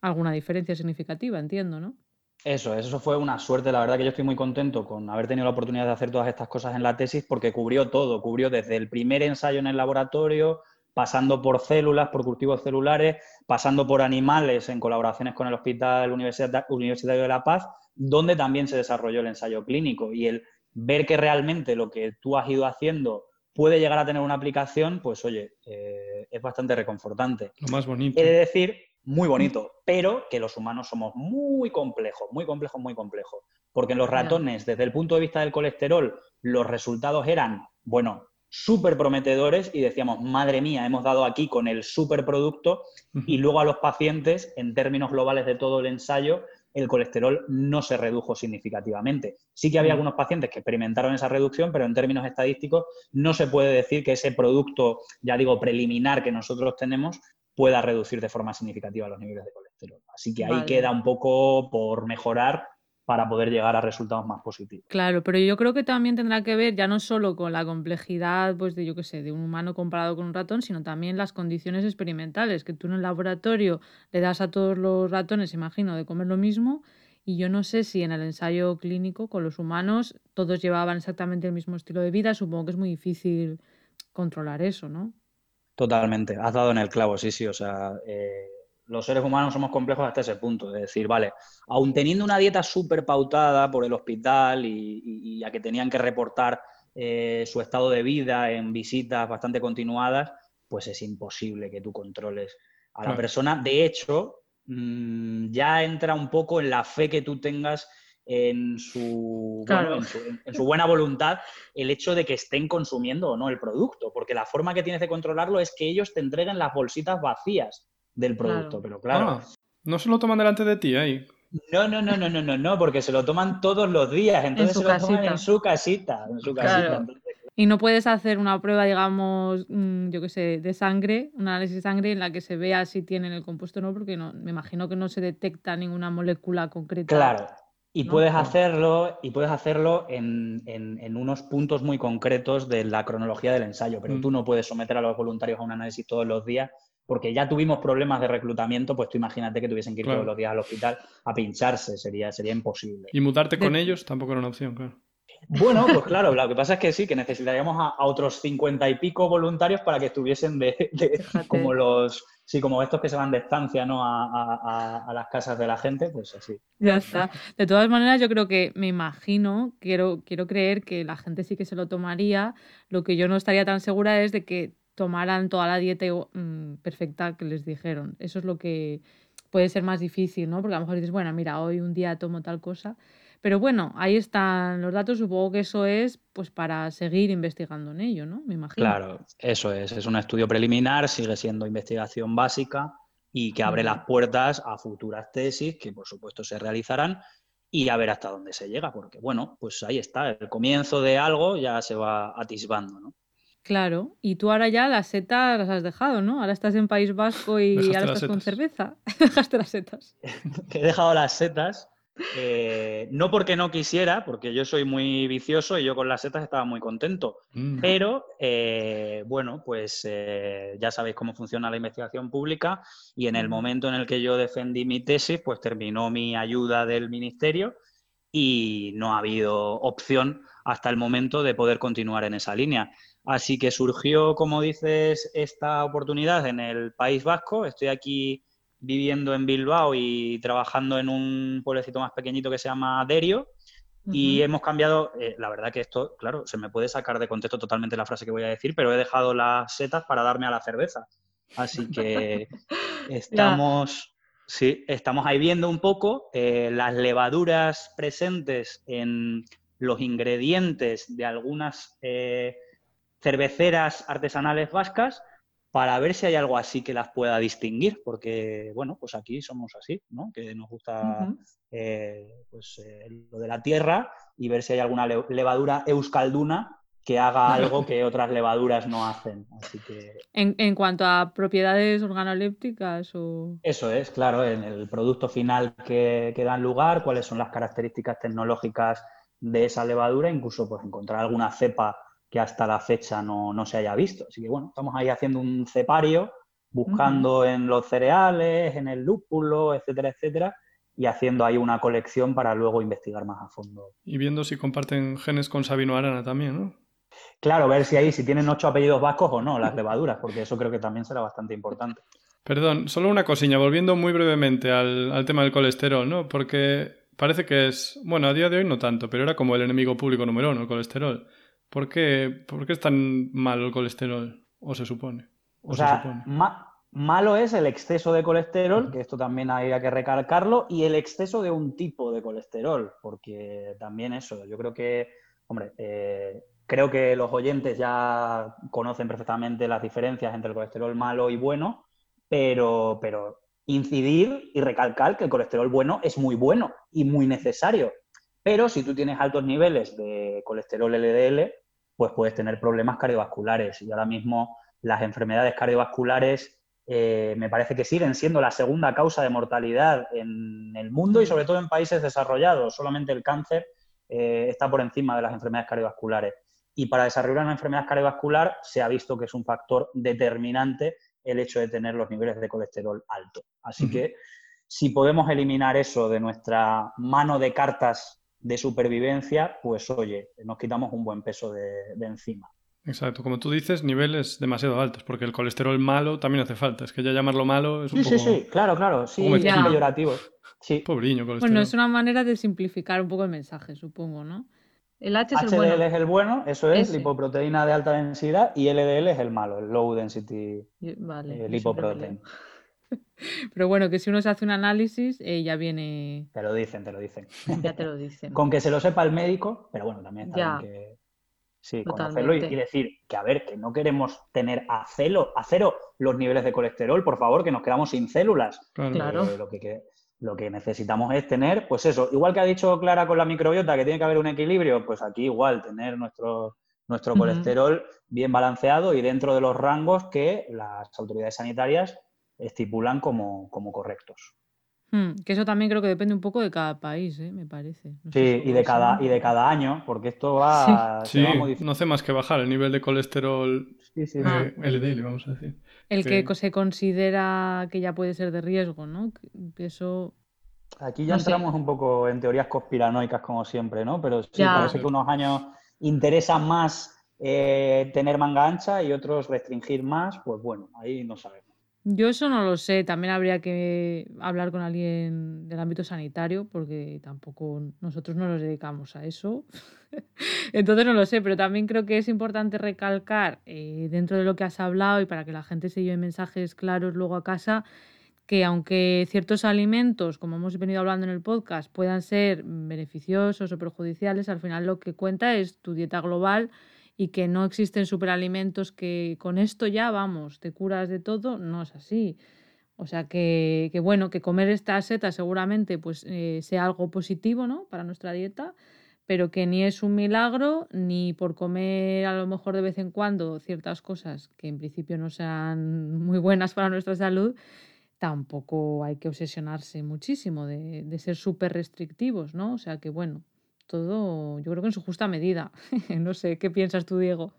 alguna diferencia significativa, entiendo, ¿no? Eso, eso fue una suerte. La verdad que yo estoy muy contento con haber tenido la oportunidad de hacer todas estas cosas en la tesis porque cubrió todo, cubrió desde el primer ensayo en el laboratorio, pasando por células, por cultivos celulares, pasando por animales en colaboraciones con el Hospital Universitario de La Paz, donde también se desarrolló el ensayo clínico. Y el ver que realmente lo que tú has ido haciendo puede llegar a tener una aplicación, pues oye, eh, es bastante reconfortante. Lo más bonito. He de decir, muy bonito, pero que los humanos somos muy complejos, muy complejos, muy complejos. Porque en los ratones, desde el punto de vista del colesterol, los resultados eran, bueno, súper prometedores y decíamos, madre mía, hemos dado aquí con el superproducto y luego a los pacientes, en términos globales de todo el ensayo, el colesterol no se redujo significativamente. Sí que había algunos pacientes que experimentaron esa reducción, pero en términos estadísticos no se puede decir que ese producto, ya digo, preliminar que nosotros tenemos pueda reducir de forma significativa los niveles de colesterol. Así que ahí queda un poco por mejorar para poder llegar a resultados más positivos. Claro, pero yo creo que también tendrá que ver ya no solo con la complejidad, pues de yo qué sé, de un humano comparado con un ratón, sino también las condiciones experimentales, que tú en el laboratorio le das a todos los ratones, imagino, de comer lo mismo, y yo no sé si en el ensayo clínico con los humanos todos llevaban exactamente el mismo estilo de vida, supongo que es muy difícil controlar eso, ¿no? Totalmente, has dado en el clavo, sí, sí, o sea, eh, los seres humanos somos complejos hasta ese punto, es decir, vale, aun teniendo una dieta súper pautada por el hospital y, a que tenían que reportar eh, su estado de vida en visitas bastante continuadas, pues es imposible que tú controles a la persona. De hecho, mm, ya entra un poco en la fe que tú tengas en su, en, su, buena voluntad el hecho de que estén consumiendo o no el producto, porque la forma que tienes de controlarlo es que ellos te entreguen las bolsitas vacías del producto, pero claro. Ah, no se lo toman delante de ti ahí. No, no, no, no, no, no, no, porque se lo toman todos los días, entonces se lo toman en su casita, en su casita. Y no puedes hacer una prueba, digamos, mm, yo qué sé, de sangre, un análisis de sangre en la que se vea si tienen el compuesto o no, porque no, me imagino que no se detecta ninguna molécula concreta. Claro, Y puedes hacerlo, y puedes hacerlo en, unos puntos muy concretos de la cronología del ensayo, pero mm. tú no puedes someter a los voluntarios a un análisis todos los días, porque ya tuvimos problemas de reclutamiento, pues tú imagínate que tuviesen que ir todos los días al hospital a pincharse, sería, sería imposible. Y mutarte con ellos tampoco era una opción, claro. Bueno, pues claro, lo que pasa es que sí, que necesitaríamos a, otros cincuenta y pico voluntarios para que estuviesen de como los sí, como estos que se van de estancia ¿no? a, las casas de la gente, pues así. Ya está. De todas maneras, yo creo que, me imagino, quiero, quiero creer que la gente sí que se lo tomaría. Lo que yo no estaría tan segura es de que tomaran toda la dieta mm, perfecta que les dijeron. Eso es lo que puede ser más difícil, ¿no? Porque a lo mejor dices, bueno, mira, hoy un día tomo tal cosa pero bueno, ahí están los datos, supongo que eso es pues para seguir investigando en ello, ¿no? Me imagino. Claro, eso es, es un estudio preliminar, sigue siendo investigación básica y que abre las puertas a futuras tesis que por supuesto se realizarán y a ver hasta dónde se llega, porque bueno, pues ahí está, el comienzo de algo ya se va atisbando, ¿no? Claro, y tú ahora ya las setas las has dejado, ¿no? Ahora estás en País Vasco y ahora estás con cerveza. *laughs* Dejaste las setas. *laughs* He dejado las setas eh, no porque no quisiera, porque yo soy muy vicioso y yo con las setas estaba muy contento. Mm. Pero, eh, bueno, pues eh, ya sabéis cómo funciona la investigación pública y en el mm. momento en el que yo defendí mi tesis, pues terminó mi ayuda del ministerio y no ha habido opción hasta el momento de poder continuar en esa línea. Así que surgió, como dices, esta oportunidad en el País Vasco. Estoy aquí viviendo en Bilbao y trabajando en un pueblecito más pequeñito que se llama Derio. Y hemos cambiado, eh, la verdad que esto, claro, se me puede sacar de contexto totalmente la frase que voy a decir, pero he dejado las setas para darme a la cerveza. Así que *laughs* estamos, sí, estamos ahí viendo un poco eh, las levaduras presentes en los ingredientes de algunas eh, cerveceras artesanales vascas para ver si hay algo así que las pueda distinguir, porque, bueno, pues aquí somos así, ¿no? Que nos gusta eh, pues, eh, lo de la tierra y ver si hay alguna levadura euskalduna que haga algo que otras levaduras no hacen. Así que... ¿En, cuanto a propiedades organolépticas o...? Eso es, claro, en el producto final que, que dan lugar, cuáles son las características tecnológicas de esa levadura, incluso pues encontrar alguna cepa que hasta la fecha no, se haya visto. Así que bueno, estamos ahí haciendo un cepario, buscando en los cereales, en el lúpulo, etcétera, etcétera, y haciendo ahí una colección para luego investigar más a fondo. Y viendo si comparten genes con Sabino Arana también, ¿no? Claro, ver si ahí, si tienen ocho apellidos vascos o no, las levaduras, porque eso creo que también será bastante importante. Perdón, solo una cosilla, volviendo muy brevemente al, al tema del colesterol, ¿no? Porque parece que es, bueno, a día de hoy no tanto, pero era como el enemigo público número uno, el colesterol. ¿Por qué, ¿Por qué es tan malo el colesterol? ¿O se supone? O, sea, malo es el exceso de colesterol, que esto también había que recalcarlo, y el exceso de un tipo de colesterol, porque también eso, yo creo que, hombre, eh, creo que los oyentes ya conocen perfectamente las diferencias entre el colesterol malo y bueno, pero, pero incidir y recalcar que el colesterol bueno es muy bueno y muy necesario. Pero si tú tienes altos niveles de colesterol LDL, pues puedes tener problemas cardiovasculares. Y ahora mismo las enfermedades cardiovasculares eh, me parece que siguen siendo la segunda causa de mortalidad en el mundo y sobre todo en países desarrollados. Solamente el cáncer eh, está por encima de las enfermedades cardiovasculares. Y para desarrollar una enfermedad cardiovascular se ha visto que es un factor determinante el hecho de tener los niveles de colesterol alto. Así que si podemos eliminar eso de nuestra mano de cartas de supervivencia, pues oye, nos quitamos un buen peso de, encima. Exacto, como tú dices, niveles demasiado altos, porque el colesterol malo también hace falta. Es que ya llamarlo malo es un sí, poco... Sí, sí, claro, claro, sí, es peyorativo. Sí. Pobriño colesterol. Bueno, es una manera de simplificar un poco el mensaje, supongo, ¿no? El H es el bueno. es el bueno, eso es, lipoproteína de alta densidad, y LDL es el malo, el low density vale, eh, lipoprotein. Pero bueno, que si uno se hace un análisis, eh, ya viene. Te lo dicen, te lo dicen. Ya te lo *laughs* dicen. Con que se lo sepa el médico, pero bueno, también está bien que. Sí, conocerlo y, decir que, a ver, que no queremos tener a, cero, a cero los niveles de colesterol, por favor, que nos quedamos sin células. Claro. Eh, lo, que, lo que necesitamos es tener, pues eso, igual que ha dicho Clara con la microbiota, que tiene que haber un equilibrio, pues aquí igual, tener nuestro, nuestro colesterol bien balanceado y dentro de los rangos que las autoridades sanitarias estipulan como, correctos. Hmm, que eso también creo que depende un poco de cada país, ¿eh? me parece. sí, y de, cada, y de cada año, porque esto va, sí. no hace más que bajar el nivel de colesterol sí, sí, ah. LDL, vamos a decir. El que... se considera que ya puede ser de riesgo, ¿no? Eso... Aquí ya entramos un poco en teorías conspiranoicas, como siempre, ¿no? Pero sí, parece que unos años interesan más eh, tener manga ancha y otros restringir más, pues bueno, ahí no sabemos. Yo eso no lo sé, también habría que hablar con alguien del ámbito sanitario, porque tampoco nosotros no nos dedicamos a eso. *laughs* Entonces no lo sé, pero también creo que es importante recalcar eh, dentro de lo que has hablado y para que la gente se lleve mensajes claros luego a casa, que aunque ciertos alimentos, como hemos venido hablando en el podcast, puedan ser beneficiosos o perjudiciales, al final lo que cuenta es tu dieta global y que no existen superalimentos que con esto ya vamos, te curas de todo, no es así. O sea que, bueno, que comer esta seta seguramente pues eh, sea algo positivo ¿no? para nuestra dieta, pero que ni es un milagro, ni por comer a lo mejor de vez en cuando ciertas cosas que en principio no sean muy buenas para nuestra salud, tampoco hay que obsesionarse muchísimo de, de ser súper restrictivos, ¿no? O sea que bueno, todo, yo creo que en su justa medida. *laughs* no sé, ¿qué piensas tú, Diego?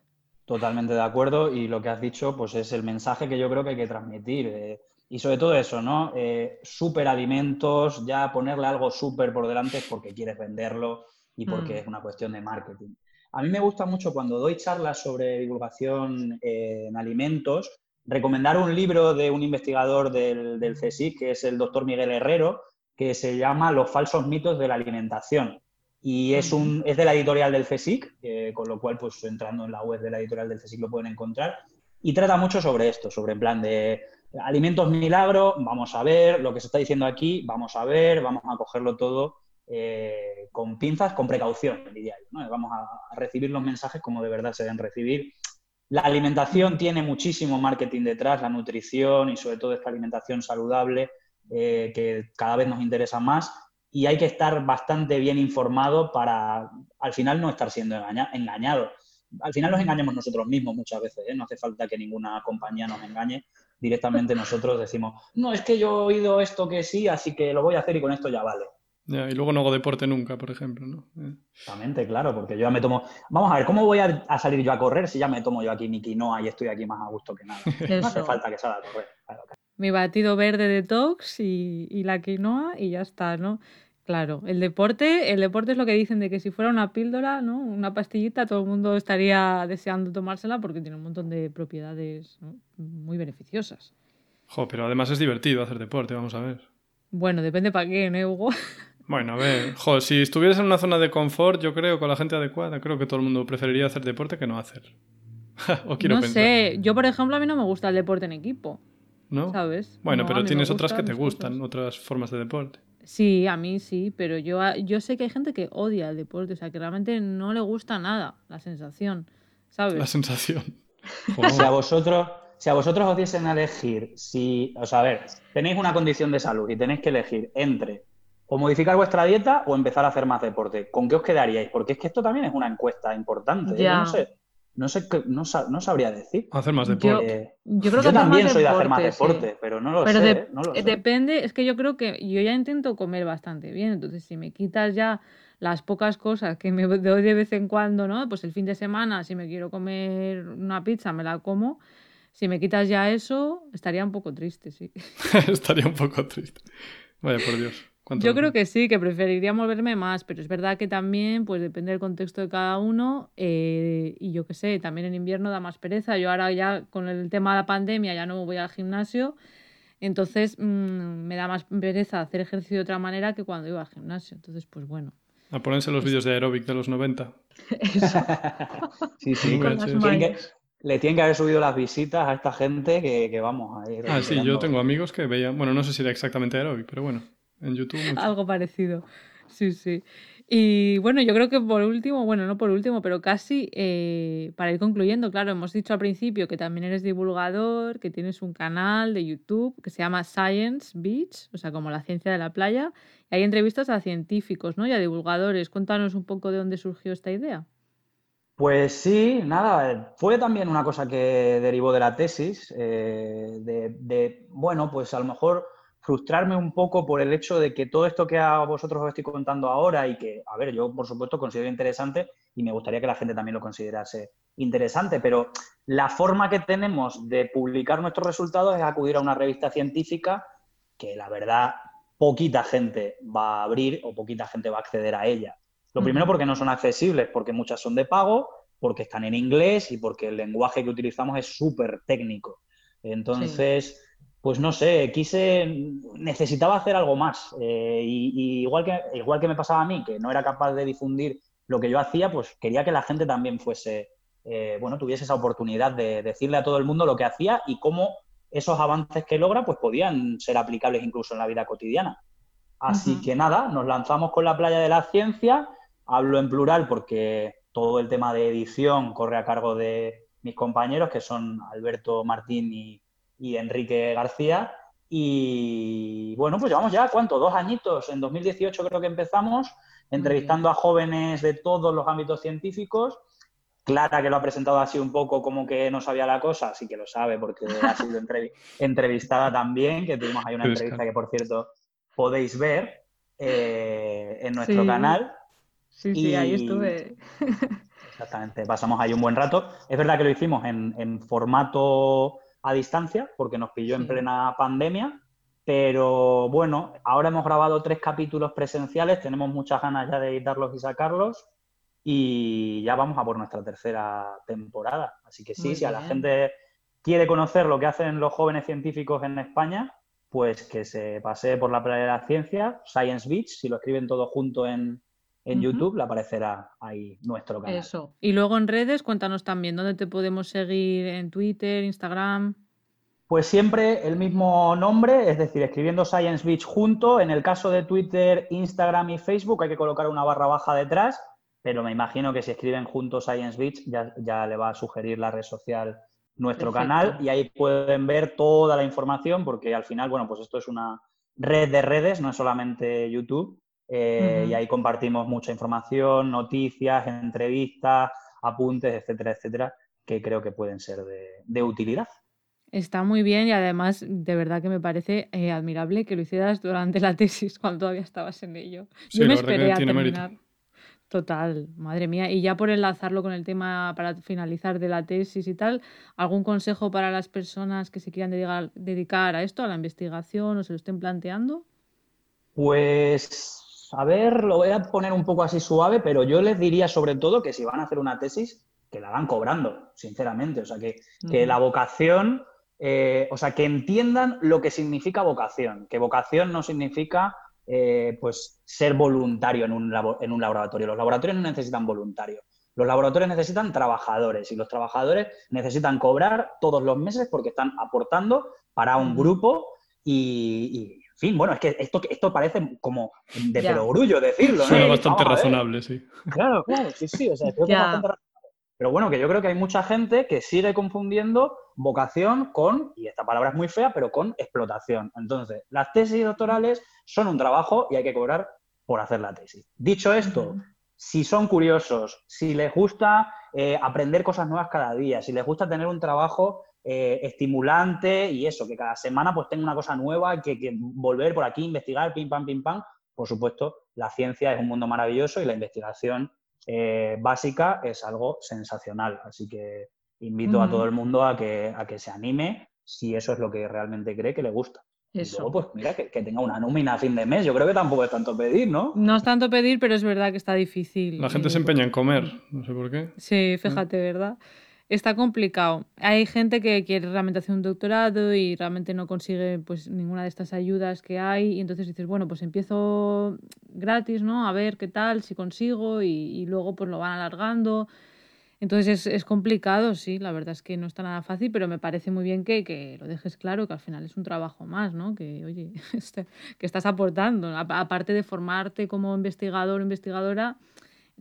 Totalmente de acuerdo y lo que has dicho, pues es el mensaje que yo creo que hay que transmitir. Eh, y sobre todo eso, ¿no? Eh, superalimentos, ya ponerle algo súper por delante porque quieres venderlo y porque mm. es una cuestión de marketing. A mí me gusta mucho cuando doy charlas sobre divulgación eh, en alimentos, recomendar un libro de un investigador del, del CSIC, que es el doctor Miguel Herrero, que se llama Los falsos mitos de la alimentación y es, un, es de la editorial del CSIC, con lo cual, pues entrando en la web de la editorial del CSIC lo pueden encontrar. Y trata mucho sobre esto, sobre en plan de alimentos milagro, vamos a ver lo que se está diciendo aquí, vamos a ver, vamos a cogerlo todo eh, con pinzas, con precaución, diría ¿no? Vamos a, recibir los mensajes como de verdad se deben recibir. La alimentación tiene muchísimo marketing detrás, la nutrición y sobre todo esta alimentación saludable eh, que cada vez nos interesa más y hay que estar bastante bien informado para al final no estar siendo engañado. Al final nos engañamos nosotros mismos muchas veces, ¿eh? no hace falta que ninguna compañía nos engañe. Directamente nosotros decimos, no, es que yo he oído esto que sí, así que lo voy a hacer y con esto ya vale. y luego no hago deporte nunca, por ejemplo, ¿no? Exactamente, claro, porque yo ya me tomo... Vamos a ver, ¿cómo voy a, salir yo a correr si ya me tomo yo aquí mi quinoa y estoy aquí más a gusto que nada? *laughs* No hace falta que salga a correr. Mi batido verde detox y, y la quinoa y ya está, ¿no? Claro, el deporte, el deporte es lo que dicen de que si fuera una píldora, ¿no? Una pastillita, todo el mundo estaría deseando tomársela porque tiene un montón de propiedades muy beneficiosas. Jo, pero además es divertido hacer deporte, vamos a ver. Bueno, depende para qué, ¿no, Hugo? *laughs* Bueno, a ver, jo, si estuvieras en una zona de confort, yo creo, con la gente adecuada, creo que todo el mundo preferiría hacer deporte que no hacer. *laughs* o quiero no sé, yo por ejemplo a mí no me gusta el deporte en equipo. ¿No? ¿Sabes? Bueno, pero tienes otras que te gustan, otras formas de deporte. Sí, a mí sí, pero yo, yo sé que hay gente que odia el deporte, o sea, que realmente no le gusta nada la sensación, ¿sabes? La sensación. *laughs* si a vosotros, si a vosotros os diesen a elegir, si, o sea, a ver, tenéis una condición de salud y tenéis que elegir entre o modificar vuestra dieta o empezar a hacer más deporte, ¿con qué os quedaríais? Porque es que esto también es una encuesta importante. ¿eh? Yo no sé no sé no, no, sabría decir. Hacer más deporte. Yo, creo que también soy de hacer más deporte, pero no lo sé, Depende, es que yo creo que yo ya intento comer bastante bien, entonces si me quitas ya las pocas cosas que me *laughs* doy de vez en cuando, ¿no? Pues el fin de semana, si me quiero comer una pizza, me la como. Si me quitas ya eso, estaría un poco triste, sí. *laughs* estaría un poco triste. Vaya por Dios. Yo creo que sí, que preferiría moverme más, pero es verdad que también, pues depende del contexto de cada uno. Eh, y yo qué sé, también en invierno da más pereza. Yo ahora ya con el tema de la pandemia ya no voy al gimnasio. Entonces mm, me da más pereza hacer ejercicio de otra manera que cuando iba al gimnasio. Entonces, pues bueno. A ponerse los vídeos de aeróbic de los 90. *laughs* sí, sí. le tienen que haber subido las visitas a esta gente que, que vamos a ir. Ah, sí, yo tengo amigos que veían. Bueno, no sé si era exactamente aeróbic, pero bueno en YouTube. Algo parecido. Sí, sí. Y bueno, yo creo que por último, bueno, no por último, pero casi eh, para ir concluyendo, claro, hemos dicho al principio que también eres divulgador, que tienes un canal de YouTube que se llama Science Beach, o sea, como la ciencia de la playa, y hay entrevistas a científicos, ¿no? Y a divulgadores. Cuéntanos un poco de dónde surgió esta idea. Pues sí, nada, fue también una cosa que derivó de la tesis, eh, de, bueno, pues a lo mejor frustrarme un poco por el hecho de que todo esto que a vosotros os estoy contando ahora y que, a ver, yo por supuesto considero interesante y me gustaría que la gente también lo considerase interesante, pero la forma que tenemos de publicar nuestros resultados es acudir a una revista científica que la verdad poquita gente va a abrir o poquita gente va a acceder a ella. Lo primero porque no son accesibles, porque muchas son de pago, porque están en inglés y porque el lenguaje que utilizamos es súper técnico. Entonces, pues no sé, quise, necesitaba hacer algo más. Eh, y, igual, que, igual que me pasaba a mí, que no era capaz de difundir lo que yo hacía, pues quería que la gente también fuese, eh, bueno, tuviese esa oportunidad de decirle a todo el mundo lo que hacía y cómo esos avances que logra, pues podían ser aplicables incluso en la vida cotidiana. Así que nada, nos lanzamos con la playa de la ciencia. Hablo en plural porque todo el tema de edición corre a cargo de mis compañeros, que son Alberto Martín y, y Enrique García. Y bueno, pues llevamos ya, ¿cuánto? Dos añitos. En 2018 creo que empezamos, entrevistando a jóvenes de todos los ámbitos científicos. Clara, que lo ha presentado así un poco como que no sabía la cosa, sí que lo sabe porque ha sido *laughs* entrevistada también, que tuvimos ahí una entrevista que, por cierto, podéis ver eh, en nuestro canal. Sí, sí, ahí estuve. Exactamente, pasamos ahí un buen rato. Es verdad que lo hicimos en formato a distancia porque nos pilló en plena pandemia. Pero bueno, ahora hemos grabado tres capítulos presenciales, tenemos muchas ganas ya de editarlos y sacarlos y ya vamos a por nuestra tercera temporada. Así que sí, si a la gente quiere conocer lo que hacen los jóvenes científicos en España, pues que se pase por la playa de la ciencia, Science Beach, si lo escriben todo junto en, en YouTube le aparecerá ahí nuestro canal. Eso. Y luego en redes, cuéntanos también dónde te podemos seguir en Twitter, Instagram. Pues siempre el mismo nombre, es decir, escribiendo Science Beach junto. En el caso de Twitter, Instagram y Facebook hay que colocar una barra baja detrás, pero me imagino que si escriben junto Science Beach ya, ya le va a sugerir la red social nuestro canal y ahí pueden ver toda la información porque al final, bueno, pues esto es una red de redes, no es solamente YouTube. Eh, y ahí compartimos mucha información, noticias, entrevistas, apuntes, etcétera, etcétera, que creo que pueden ser de, utilidad. Está muy bien y además de verdad que me parece eh, admirable que lo hicieras durante la tesis *laughs* cuando todavía estabas en ello. Yo me esperé a terminar. Total, madre mía. Y ya por enlazarlo con el tema para finalizar de la tesis y tal, ¿algún consejo para las personas que se quieran dedicar a esto, a la investigación o se lo estén planteando? Pues a ver, lo voy a poner un poco así suave, pero yo les diría sobre todo que si van a hacer una tesis, que la hagan cobrando, sinceramente. O sea, que, la vocación, eh, o sea, que entiendan lo que significa vocación, que vocación no significa eh, pues ser voluntario en un, en un laboratorio. Los laboratorios no necesitan voluntarios. Los laboratorios necesitan trabajadores y los trabajadores necesitan cobrar todos los meses porque están aportando para un grupo y fin, bueno, es que esto, esto parece como de perogrullo decirlo. ¿no? Suena bastante razonable, sí. Claro, claro, sí, sí, o sea, creo que es bastante razonable. Pero bueno, que yo creo que hay mucha gente que sigue confundiendo vocación con, y esta palabra es muy fea, pero con explotación. Entonces, las tesis doctorales son un trabajo y hay que cobrar por hacer la tesis. Dicho esto, si son curiosos, si les gusta eh, aprender cosas nuevas cada día, si les gusta tener un trabajo eh, estimulante y eso, que cada semana pues tenga una cosa nueva, que, que volver por aquí, investigar, pim, pam, pim, pam. Por supuesto, la ciencia es un mundo maravilloso y la investigación eh, básica es algo sensacional. Así que invito a todo el mundo a que, a que se anime si eso es lo que realmente cree que le gusta. Eso. Y luego, pues mira, que, tenga una nómina a fin de mes. Yo creo que tampoco es tanto pedir, ¿no? No es tanto pedir, pero es verdad que está difícil. La gente se empeña en comer, no sé por qué. Sí, fíjate, ¿verdad? Está complicado. Hay gente que quiere realmente hacer un doctorado y realmente no consigue pues ninguna de estas ayudas que hay y entonces dices, bueno, pues empiezo gratis, ¿no? A ver qué tal, si consigo y, luego pues lo van alargando. Entonces es, es, complicado, sí, la verdad es que no está nada fácil, pero me parece muy bien que, que lo dejes claro, que al final es un trabajo más, ¿no? Que, oye, *laughs* este, que estás aportando. Aparte de formarte como investigador o investigadora,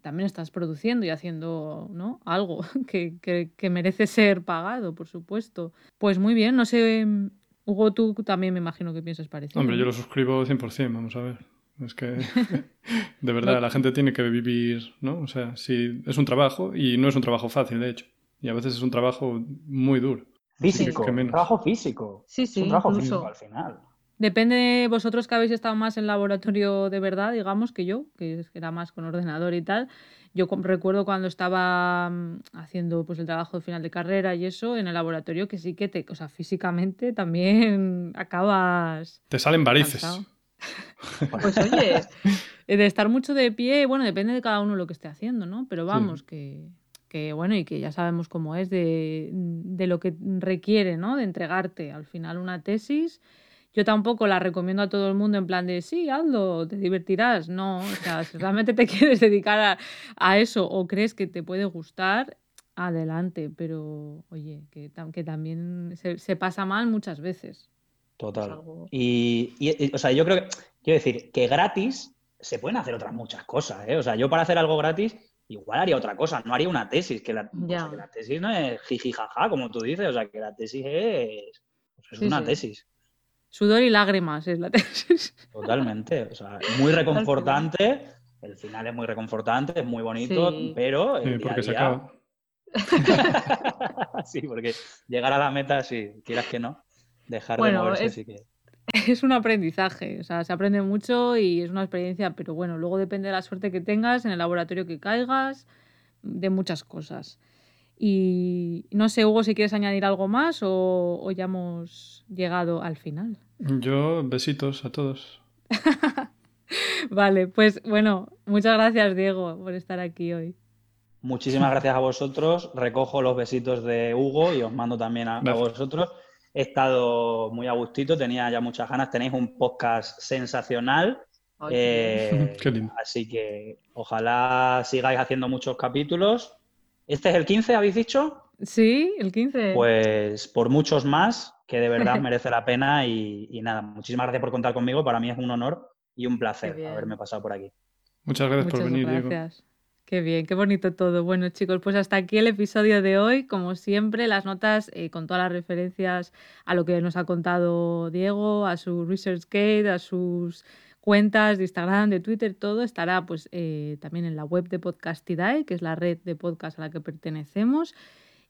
también estás produciendo y haciendo ¿no? algo *laughs* que, que, merece ser pagado, por supuesto. Pues muy bien, no sé, Hugo, tú también me imagino que piensas parecido. Hombre, yo lo suscribo 100%, vamos a ver. Es que, *laughs* *laughs* de verdad, la gente tiene que vivir, ¿no? O sea, si es un trabajo y no es un trabajo fácil, de hecho. Y a veces es un trabajo muy duro. Físico, un trabajo físico. Sí, sí, un trabajo físico al final. Depende de vosotros que habéis estado más en laboratorio de verdad, digamos, que yo, que era más con ordenador y tal. Yo recuerdo cuando estaba mm, haciendo pues el trabajo de final de carrera y eso en el laboratorio que sí que te, o sea, físicamente también *laughs* acabas. Te salen varices. *laughs* pues oye, de estar mucho de pie, bueno, depende de cada uno lo que esté haciendo, ¿no? Pero vamos, que, que, bueno, y que ya sabemos cómo es de, de lo que requiere, ¿no? De entregarte al final una tesis yo tampoco la recomiendo a todo el mundo en plan de, sí, hazlo, te divertirás. No, o sea, si *laughs* realmente te quieres dedicar a, eso o crees que te puede gustar, adelante. Pero, oye, que, que también se, pasa mal muchas veces. Total. Y, o sea, yo creo que, quiero decir, que gratis se pueden hacer otras muchas cosas, ¿eh? O sea, yo para hacer algo gratis igual haría otra cosa, no haría una tesis, que la, la tesis no es jiji jaja, como tú dices, o sea, que la tesis es, pues es una tesis. Sudor y lágrimas es la *laughs* tesis. Totalmente. O sea, muy reconfortante. El final es muy reconfortante, es muy bonito, pero. sí, porque se acaba. *laughs* sí, porque llegar a la meta, sí, quieras que no, dejar de moverse, es, sí que. *laughs* Es un aprendizaje, o sea, se aprende mucho y es una experiencia, pero bueno, luego depende de la suerte que tengas, en el laboratorio que caigas, de muchas cosas. Y no sé, Hugo, si quieres añadir algo más o, ya hemos llegado al final. Yo, besitos a todos. *laughs* vale, pues bueno, muchas gracias, Diego, por estar aquí hoy. Muchísimas gracias a vosotros. Recojo los besitos de Hugo y os mando también a, vosotros. He estado muy a gustito, tenía ya muchas ganas. Tenéis un podcast sensacional. Eh, *laughs* Qué lindo. Así que ojalá sigáis haciendo muchos capítulos ¿Este es el 15, habéis dicho? Sí, el 15. Pues por muchos más, que de verdad *laughs* merece la pena y, nada, muchísimas gracias por contar conmigo. Para mí es un honor y un placer haberme pasado por aquí. Muchas gracias por venir, gracias. Qué bien, qué bonito todo. Bueno, chicos, pues hasta aquí el episodio de hoy. Como siempre, las notas eh, con todas las referencias a lo que nos ha contado Diego, a su ResearchGate, a sus cuentas de Instagram, de Twitter, todo estará pues eh, también en la web de Podcastidae, que es la red de podcast a la que pertenecemos.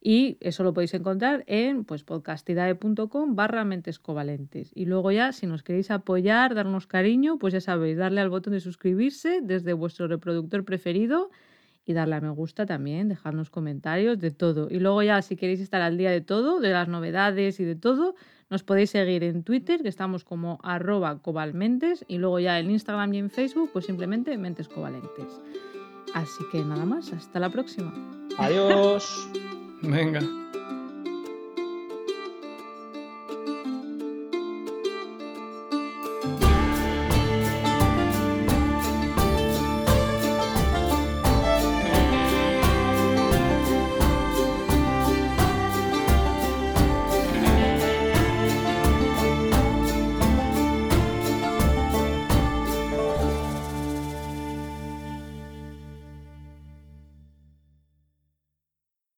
Y eso lo podéis encontrar en pues, podcastidae.com barra covalentes. Y luego ya, si nos queréis apoyar, darnos cariño, pues ya sabéis, darle al botón de suscribirse desde vuestro reproductor preferido y darle a me gusta también, dejarnos comentarios de todo. Y luego ya, si queréis estar al día de todo, de las novedades y de todo, nos podéis seguir en Twitter, que estamos como arroba cobalmentes, y luego ya en Instagram y en Facebook, pues simplemente mentes covalentes. Así que nada más, hasta la próxima. Adiós. Venga.